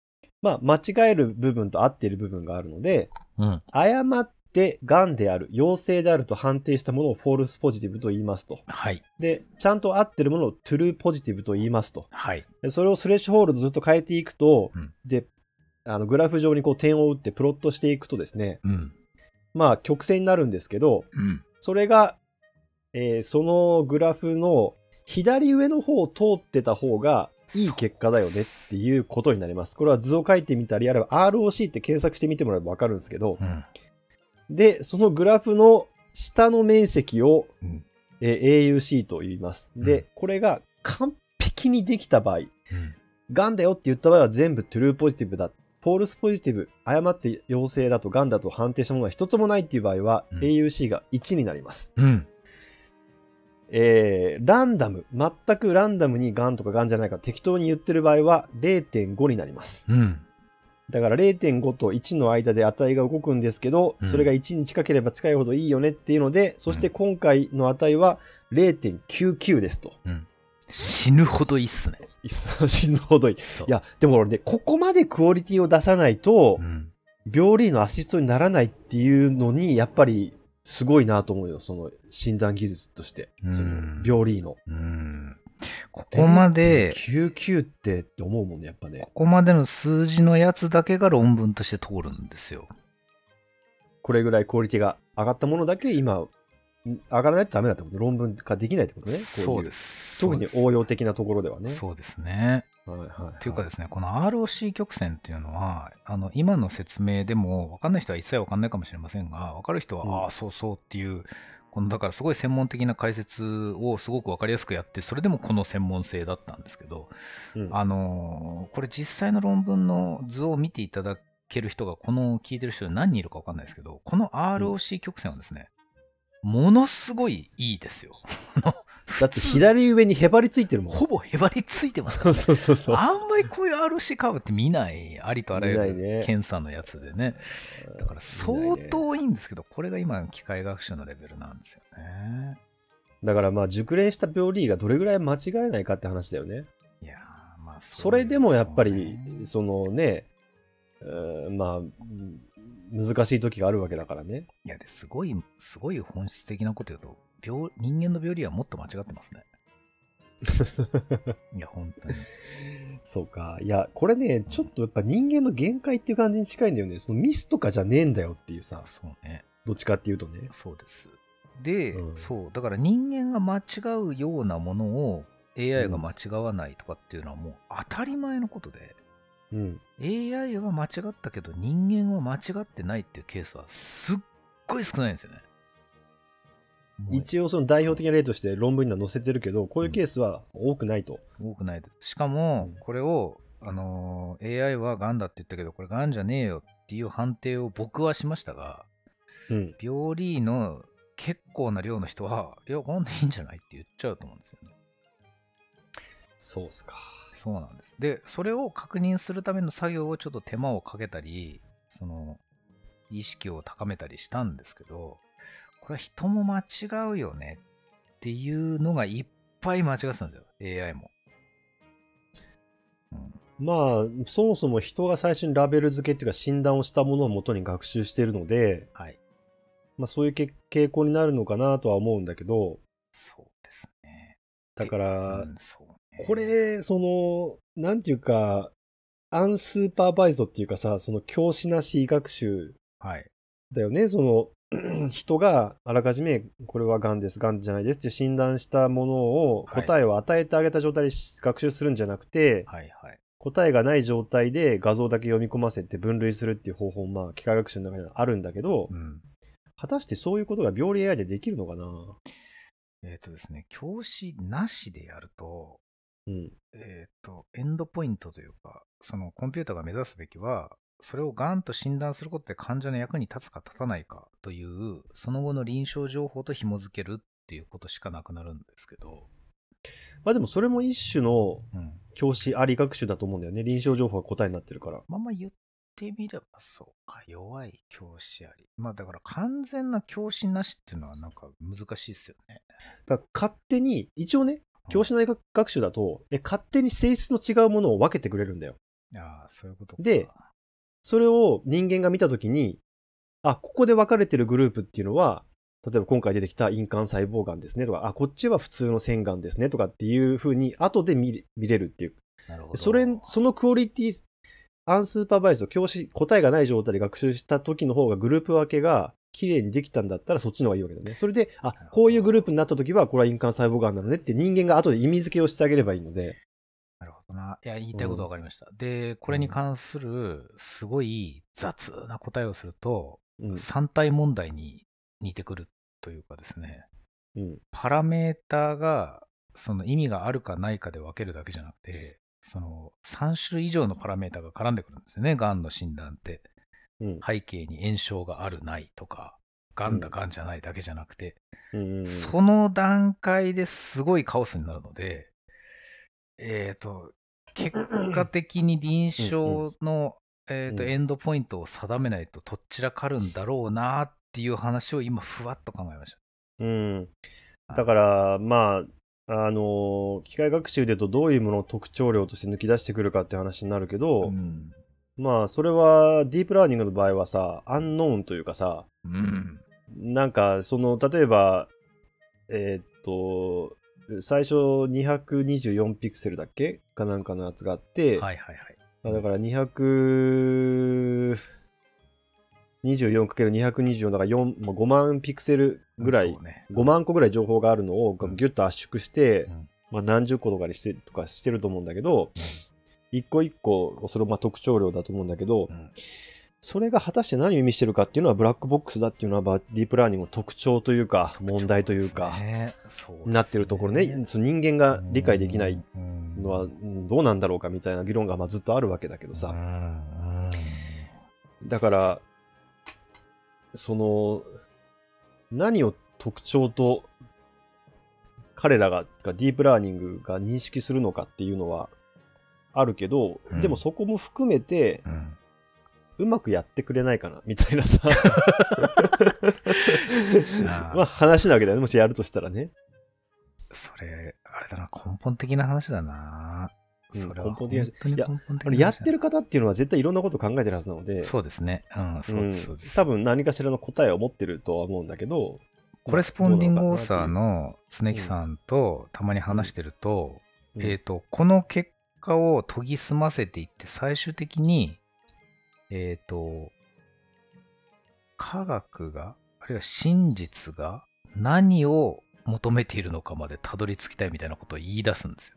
まあ、間違える部分と合っている部分があるので、うん。誤ってがんである、陽性であると判定したものを false positive と言いますと。はい。で、ちゃんと合ってるものを true positive と言いますと。はい。でそれを threshold ずっと変えていくと、うん。で、あのグラフ上にこう点を打ってプロットしていくとですね、うん。まあ曲線になるんですけど、うん。それが、えーそのグラフの左上の方を通ってた方がいい結果だよねっていうことになります。これは図を書いてみたり、あるいは ROC って検索してみてもらえばわかるんですけどう、んで、そのグラフの下の面積を、うんえー AUC と言います。うんで、これが完璧にできた場合、うんだよって言った場合は全部 true positive だ。 false positive、誤って陽性だとガンだと判定したものが一つもないっていう場合は、うん AUC が1になります。うんえーランダム、全くランダムにガンとかガンじゃないか適当に言ってる場合は0.5になります。うん。だから0.5と1の間で値が動くんですけど、うん。それが1に近ければ近いほどいいよねっていうので、そして今回の値は0.99ですと。死ぬほどいいっすね。死ぬほどいい。いや、でも俺ね、ここまでクオリティを出さないとう、ん、病理のアシストにならないっていうのに、やっぱりすごいなと思うよ、その診断技術として。うんその病理の。うん。ここまで、99ってって思うもんね、やっぱねこ。こまでの数字のやつだけが論文として通るんですよ。これぐらいクオリティが上がったものだけ今、ん上がらないとダメだってこと論文化できないってことね。そうです。特に応用的なところではね。そうですね。はいはいはい、というかですね、この ROC 曲線っていうのは、あの今の説明でも分かんない人は一切分かんないかもしれませんが、分かる人は、うんああ、そうそうっていう、このだからすごい専門的な解説をすごく分かりやすくやって、それでもこの専門性だったんですけど、うんあのーこれ実際の論文の図を見ていただける人が、この聞いてる人で何人いるか分かんないですけど、この ROC 曲線はですね、ものすごいいいですよ。だって左上にへばりついてるもん。ほぼへばりついてますかそうらそうそうそう。あんまりこういう RC カーブって見ない、ありとあらゆる検査のやつでね。だから相当いいんですけど、これが今の機械学習のレベルなんですよね。だからまあ熟練した病理がどれぐらい間違えないかって話だよね。いやーまあそれでもやっぱりそのね、うんまあうん難しい時があるわけだからね。いや、ですごい、すごい本質的なこと言うと、病人間の病理はもっと間違ってますね。いや、本当に。そうか。いや、これね、ちょっとやっぱ人間の限界っていう感じに近いんだよね。そのミスとかじゃねえんだよっていうさ、そうね。どっちかっていうとね。そうです。で、うんそう、だから人間が間違うようなものを AI が間違わないとかっていうのはもう当たり前のことで、うん。AI は間違ったけど人間は間違ってないっていうケースはすっごい少ないんですよね。一応その代表的な例として論文には載せてるけど、こういうケースは多くないと。多くないです。しかもうん、これを、あのー AI は癌だって言ったけど、これ癌じゃねえよっていう判定を僕はしましたが、うん。病理の結構な量の人は、いや、癌でいいんじゃないって言っちゃうと思うんですよね。そうっすか。そうなんです。で、それを確認するための作業をちょっと手間をかけたり、その、意識を高めたりしたんですけど、これは人も間違うよねっていうのがいっぱい間違ってたんですよ、AI も。うん、まあ、そもそも人が最初にラベル付けっていうか診断をしたものを元に学習しているので、はい。まあそういうけ傾向になるのかなとは思うんだけど、そうですね。だから、うんそうねこ、れ、その、なんていうか、アンスーパーバイズドっていうかさ、その教師なし学習はい。だよね。その、人があらかじめ、これは癌です、癌じゃないですって診断したものを、はい答えを与えてあげた状態で学習するんじゃなくて、はいはい。答えがない状態で画像だけ読み込ませて分類するっていう方法も、まあ、機械学習の中にはあるんだけど、うん。果たしてそういうことが病理 AI でできるのかな？えっ、とですね、教師なしでやると、うん。えっ、と、エンドポイントというか、そのコンピューターが目指すべきは、それをがんと診断することで患者の役に立つか立たないかという、その後の臨床情報と紐づけるっていうことしかなくなるんですけど、まあでもそれも一種のうん。教師あり学習だと思うんだよね。臨床情報が答えになってるから。まあまあ言ってみればそうか、弱い教師あり。まあだから完全な教師なしっていうのはなんか難しいですよね。だから勝手に、一応ね、教師内学習だと、え勝手に性質の違うものを分けてくれるんだよ。ああ、そういうことか。でそれを人間が見たときに、あ、ここで分かれてるグループっていうのは、例えば今回出てきた陰管細胞がんですねとか、あ、こっちは普通の腺がんですねとかっていうふうに後で見れ見れるっていう。なるほど。それ、そのクオリティ、アンスーパーバイズド、教師、答えがない状態で学習した時の方がグループ分けが綺麗にできたんだったらそっちの方がいいわけだね。それで、あ、こういうグループになった時はこれは陰管細胞がんなのねって人間が後で意味付けをしてあげればいいので、なるほどな。いや、言いたいことわかりました。で、これに関する、すごい雑な答えをすると、うん、三体問題に似てくるというかですね、うん、パラメーターが、その意味があるかないかで分けるだけじゃなくて、その3種類以上のパラメーターが絡んでくるんですよね、がんの診断って。うん、背景に炎症があるないとか、がんだがんじゃないだけじゃなくて、うん、うん、その段階ですごいカオスになるので、えっ、と、結果的に臨床の、えーとうんエンドポイントを定めないととっちらかるんだろうなっていう話を今、ふわっと考えました。うん。だから、まあ、あの機械学習で言うとどういうものを特徴量として抜き出してくるかって話になるけど、うん。まあそれはディープラーニングの場合はさアンノーンというかさうん。なんかその例えばえーっと最初224ピクセルだっけ？かなんかのやつがあって、はいはいはい。あだから 224×224 だから4、まあ、5万ピクセルぐらいね。5万個ぐらい情報があるのをうんギュッと圧縮して、うんまあ、何十個とかにしてとかしてると思うんだけど、一個一個それまあ特徴量だと思うんだけど、うん。それが果たして何を意味してるかっていうのはブラックボックスだっていうのはまあディープラーニングの特徴というか問題というか、なってるところね。その人間が理解できないうんのはうん。どうなんだろうかみたいな議論がまあずっとあるわけだけどさ、うん。だからその何を特徴と彼らがディープラーニングが認識するのかっていうのはあるけど、うん。でもそこも含めてうん。うまくやってくれないかなみたいなさ。あー。まあ話なわけだよねもしやるとしたらね。それ、あれだな、根本的な話だな。うんそれは根本的な本当にいや根本的あな話だれやってる方っていうのは絶対いろんなこと考えてるはずなので。そうですね。うん、そうです、そうです。多分何かしらの答えを持ってるとは思うんだけど。コレスポンディングオーサーの常木さんとたまに話してると、のかなえっ、と、この結果を研ぎ澄ませていって、最終的に、えっ、と、科学が、あるいは真実が何を求めているのかまでたどり着きたいみたいなことを言い出すんですよ。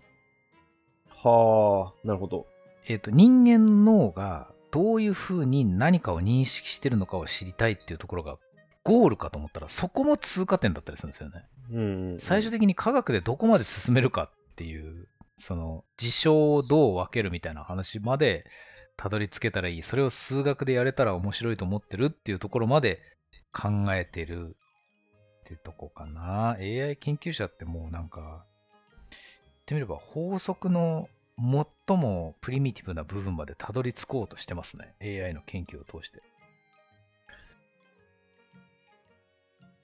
はあなるほどえっ、と、人間の脳がどういうふうに何かを認識してるのかを知りたいっていうところがゴールかと思ったら、そこも通過点だったりするんですよね。うんうん最終的に科学でどこまで進めるかっていう、その事象をどう分けるみたいな話までたどり着けたらいい。それを数学でやれたら面白いと思ってるっていうところまで考えてるってとこかな。AI 研究者ってもうなんか、言ってみれば法則の最もプリミティブな部分までたどり着こうとしてますね。AI の研究を通して。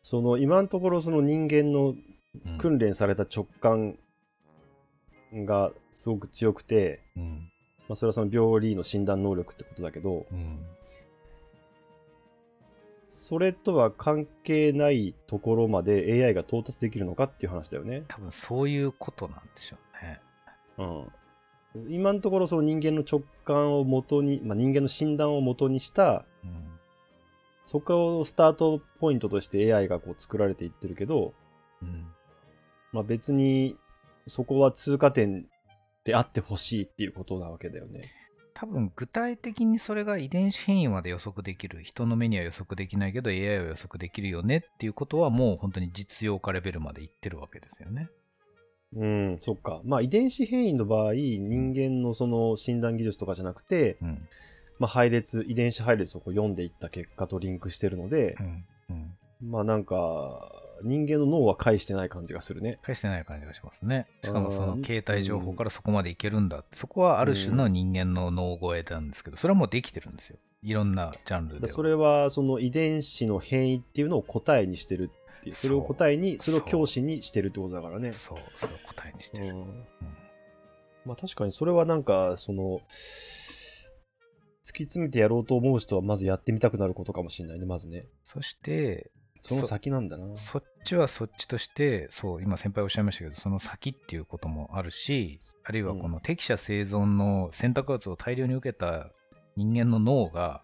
その今のところその人間の訓練された直感がすごく強くて、うん。まあ、それはその病理の診断能力ってことだけどうん。それとは関係ないところまで AI が到達できるのかっていう話だよね。多分そういうことなんでしょうね。うん、今のところその人間の直感を元に、まあ、人間の診断を元にしたうん。そこをスタートポイントとして AI がこう作られていってるけど、うん。まあ、別にそこは通過点であってほしいっていうことなわけだよね。多分具体的にそれが遺伝子変異まで予測できる人の目には予測できないけど AI は予測できるよねっていうことはもう本当に実用化レベルまでいってるわけですよね。うん、そっか。まあ遺伝子変異の場合、人間のその診断技術とかじゃなくて、うん。まあ、配列、遺伝子配列をこう読んでいった結果とリンクしてるのでう、ん。うん。まあなんか、人間の脳は介してない感じがするね。返してない感じがしますね。しかもそうんの携帯情報からそこまでいけるんだって、そこはある種の人間の脳越えなんですけど、それはもうできてるんですよ。いろんなジャンルでは。それはその遺伝子の変異っていうのを答えにしてるっていう、それを答えに、それを教師にしてるってことだからね。そう、それを答えにしてる。うんうんまあ確かにそれはなんか、その、突き詰めてやろうと思う人はまずやってみたくなることかもしれないね、まずね。そして、その先なんだな。そっちはそっちとして、そう、今先輩おっしゃいましたけど、その先っていうこともあるし、あるいはこの適者生存の選択圧を大量に受けた人間の脳が、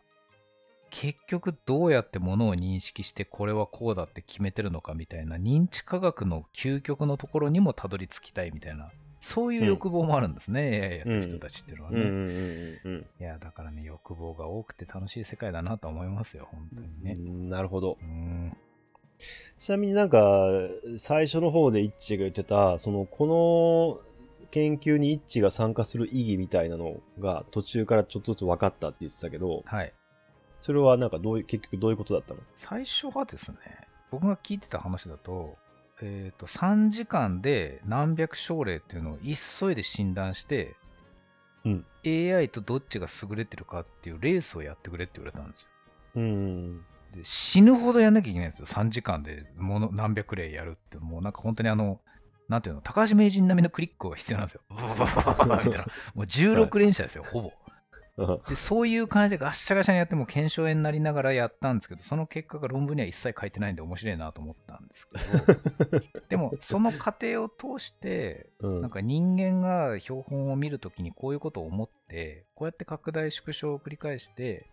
結局どうやってものを認識してこれはこうだって決めてるのかみたいな認知科学の究極のところにもたどり着きたいみたいな、そういう欲望もあるんですね、AI やってる人たちっていうのはね。うんうんうんうんうん。いや、だからね、欲望が多くて楽しい世界だなと思いますよ、本当にね。うんなるほど。うん。ちなみになんか、最初の方でイッチが言ってた、その、この研究にイッチが参加する意義みたいなのが途中からちょっとずつ分かったって言ってたけど、はい。それはなんかどういう、結局どういうことだったの？最初はですね、僕が聞いてた話だと、えっ、と、3時間で何百症例っていうのを急いで診断して、うん AI とどっちが優れてるかっていうレースをやってくれって言われたんですよ。うん。で死ぬほどやんなきゃいけないんですよ。3時間でもの何百例やるって、もうなんか本当にあの、なんていうの、高橋名人並みのクリックが必要なんですよ。みたいな。もう16連射ですよ、ほぼ。でそういう感じでガッシャガシャにやっても検証炎になりながらやったんですけど、その結果が論文には一切書いてないんで面白いなと思ったんですけど、でもその過程を通して、うんなんか人間が標本を見るときにこういうことを思って、こうやって拡大縮小を繰り返して、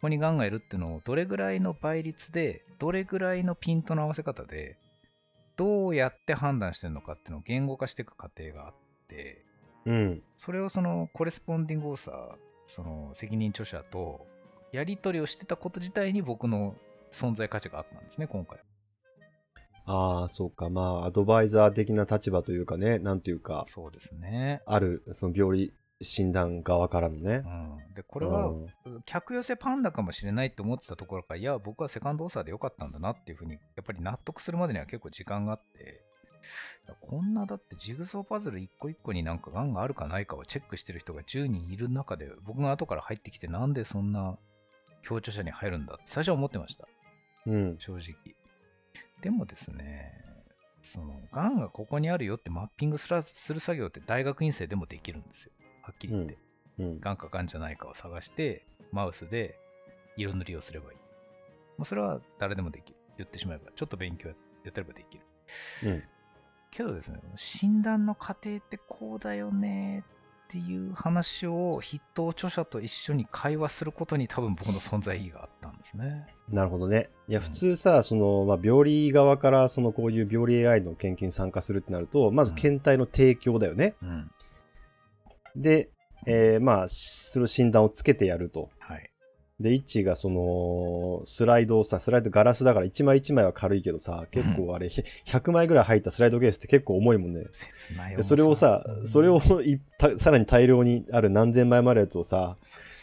ここにがんがいるっていうのをどれぐらいの倍率で、どれぐらいのピントの合わせ方で、どうやって判断してるのかっていうのを言語化していく過程があって、うん。それをそのコレスポンディングをさ、その責任著者とやり取りをしてたこと自体に僕の存在価値があったんですね、今回。ああ、そうか。まあ、アドバイザー的な立場というかね、なんていうか、そうですね。ある、その病理診断側からのねう。ん、で、これはうん客寄せパンダかもしれないって思ってたところから、いや、僕はセカンドオーサーでよかったんだなっていうふうに、やっぱり納得するまでには結構時間があって、いやこんなだってジグソーパズル一個一個になんかがんがあるかないかをチェックしてる人が10人いる中で、僕が後から入ってきて、なんでそんな協調者に入るんだって最初は思ってました。うん。正直。でもですね、その、がんがここにあるよってマッピングすらする作業って大学院生でもできるんですよ。はっきり言って。うん。がんかがんじゃないかを探して、マウスで色塗りをすればいい。もうそれは誰でもできる。言ってしまえば。ちょっと勉強ややってればできる。うん。けどですね、診断の過程ってこうだよねっていう話を筆頭著者と一緒に会話することに多分 僕の存在意義があったんですね。なるほどね。いや、うん普通さ、その、まあ、病理側から、その、こういう病理 AI の研究に参加するってなると、まず検体の提供だよね。うん。で、えーまあ、その診断をつけてやると。はい。で、イッチがその、スライドをさ、スライドガラスだから1枚1枚は軽いけどさ、結構あれ、ひ100枚ぐらい入ったスライドケースって結構重いもんね。切ないでそれをさ、それをさらに大量にある何千枚もあるやつをさ、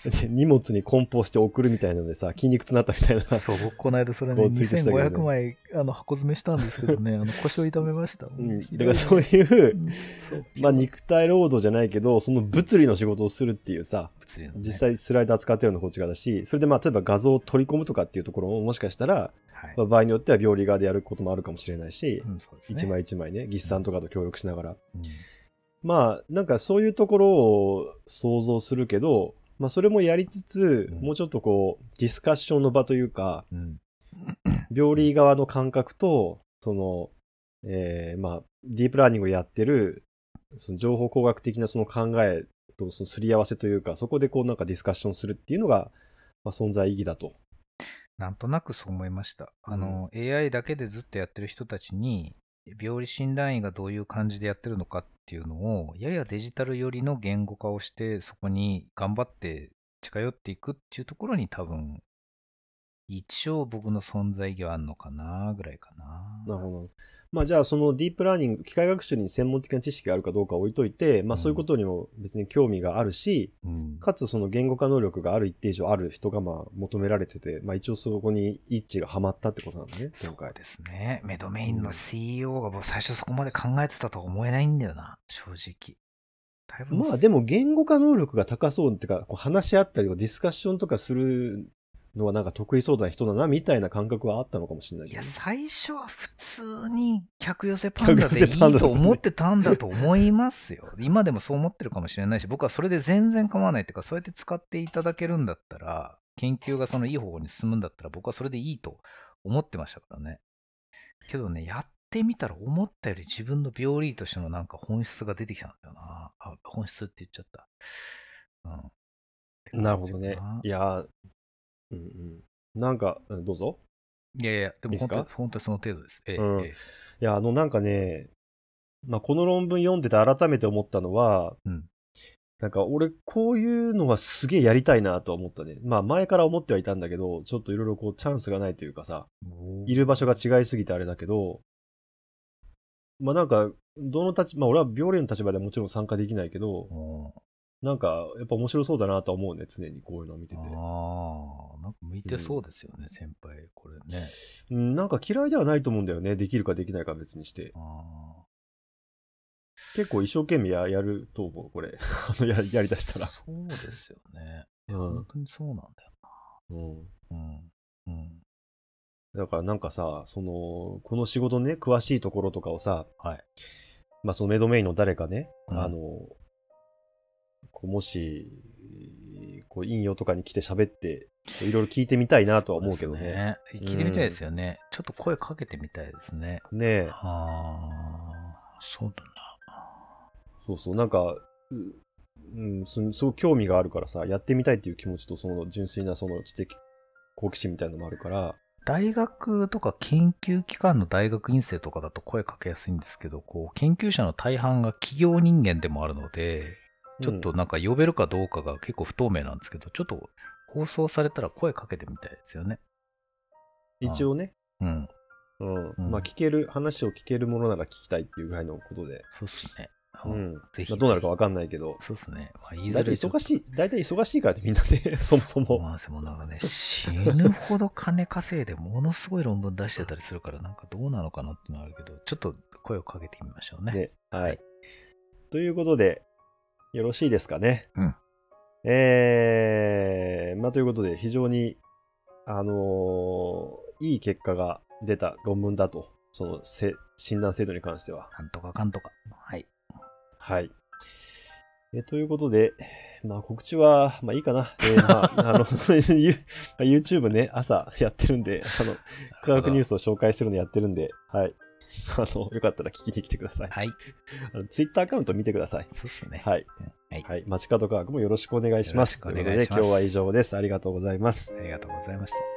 で荷物に梱包して送るみたいなのでさ、筋肉痛になったみたいな。そう、僕この間それね、こうツイートしたけどね。2500枚あの箱詰めしたんですけどね、あの腰を痛めました。うん、だからそういう、うん。そう。まあ肉体労働じゃないけど、その物理の仕事をするっていうさ、物理のね。実際スライダー使ってるのこっち側だし、それでまあ例えば画像を取り込むとかっていうところももしかしたら、はい。まあ場合によっては病理側でやることもあるかもしれないし、うんね。一枚一枚ね、技師さんとかと協力しながら。うん。まあなんかそういうところを想像するけど、まあそれもやりつつ、うん。もうちょっとこう、ディスカッションの場というか、うん。病理側の感覚と、その、えーまあ、ディープラーニングをやってる、その情報工学的なその考えとそのすり合わせというか、そこでこうなんかディスカッションするっていうのが、まあ、存在意義だと。なんとなくそう思いました。あの、AI だけでずっとやってる人たちに、病理診断医がどういう感じでやってるのかっていうのを、ややデジタル寄りの言語化をして、そこに頑張って近寄っていくっていうところに多分、一応僕の存在意義はあるのかなぐらいかな。なるほど。まあじゃあそのディープラーニング、機械学習に専門的な知識があるかどうかは置いといて、まあうんそういうことにも別に興味があるし、うん。かつその言語化能力がある一定以上ある人がまあ求められてて、まあ一応そこに一致がハマったってことなんだね、今回。そうですね。メドメインの CEO が僕最初そこまで考えてたとは思えないんだよな、正直。まあでも言語化能力が高そうっていうか、こう話し合ったりとかディスカッションとかするのはなんか得意そうな人だなみたいな感覚はあったのかもしれないいや、けどね。最初は普通に客寄せパンダでいいと思ってたんだと思いますよ。今でもそう思ってるかもしれないし、僕はそれで全然構わないっていうか、そうやって使っていただけるんだったら、研究がそのいい方向に進むんだったら、僕はそれでいいと思ってましたからね。けどね、やってみたら思ったより自分の病理としてのなんか本質が出てきたんだよな。あ、本質って言っちゃった。うん。なるほどね。いやー、うんうん。なんか、うんどうぞ。じいやいや、でも本当本当にその程度です。ええうんええいや、あのなんかね、まあ、この論文読んでて改めて思ったのは、うんなんか俺こういうのはすげえやりたいなと思ったね。まあ前から思ってはいたんだけど、ちょっといろいろこうチャンスがないというかさ、いる場所が違いすぎてあれだけど、まあなんか、どの立ち、まあ俺は病理の立場ではもちろん参加できないけど、なんかやっぱ面白そうだなとは思うね、常にこういうのを見てて。ああ、なんか向いてそうですよね、先輩、これね。うん、なんか嫌いではないと思うんだよね。できるかできないかは別にして。あ結構一生懸命ややると思う、これ。あのややりだしたあ、ら。そうですよね。うん本当にそうなんだようん。な。うん。うん。だからなんかさ、その、この仕事ね、詳しいところとかをさ、はい。まあ、そのメドメインの誰かね、うんあの、こうもし、こう、引用とかに来て喋って、いろいろ聞いてみたいなとは思うけどそうですね。聞いてみたいですよね。ちょっと声かけてみたいですね。ねえ、ああ、そうだな。そうそう、なんか、ううん、すすごく興味があるからさ、やってみたいっていう気持ちと、その純粋なその知的好奇心みたいなのもあるから、大学とか研究機関の大学院生とかだと声かけやすいんですけど、こう、研究者の大半が企業人間でもあるので、ちょっとなんか呼べるかどうかが結構不透明なんですけど、ちょっと放送されたら声かけてみたいですよね。一応ね、うん。うんうんまあ聞ける、話を聞けるものなら聞きたいっていうぐらいのことで、そうっすね。うん。ぜひまあ、どうなるかわかんないけど、そうっすね。まあ、言い大体づらい忙しい、大体忙しいからね、みんなね、そもそも。まあ、でもなんかね、死ぬほど金稼いで、ものすごい論文出してたりするから、なんかどうなのかなってのはあるけど、ちょっと声をかけてみましょうね。ね、はい。ということで、よろしいですかね。うんえー、まあということで、非常に、あのーいい結果が出た論文だと、そのせ診断制度に関しては。なんとかかんとか。はい。はい。えということで、まあ告知は、まあいいかな。えーまあ、あの、ユ YouTube ね、朝やってるんで、あの、科学ニュースを紹介してるのやってるんで、はい。あの、よかったら聞きに来てください。はい。あの Twitter アカウント見てください。そうっすね。はい。はい。はい。街角科学もよろしくお願いします。よろしくお願いしますということで、今日は以上です。ありがとうございます。ありがとうございました。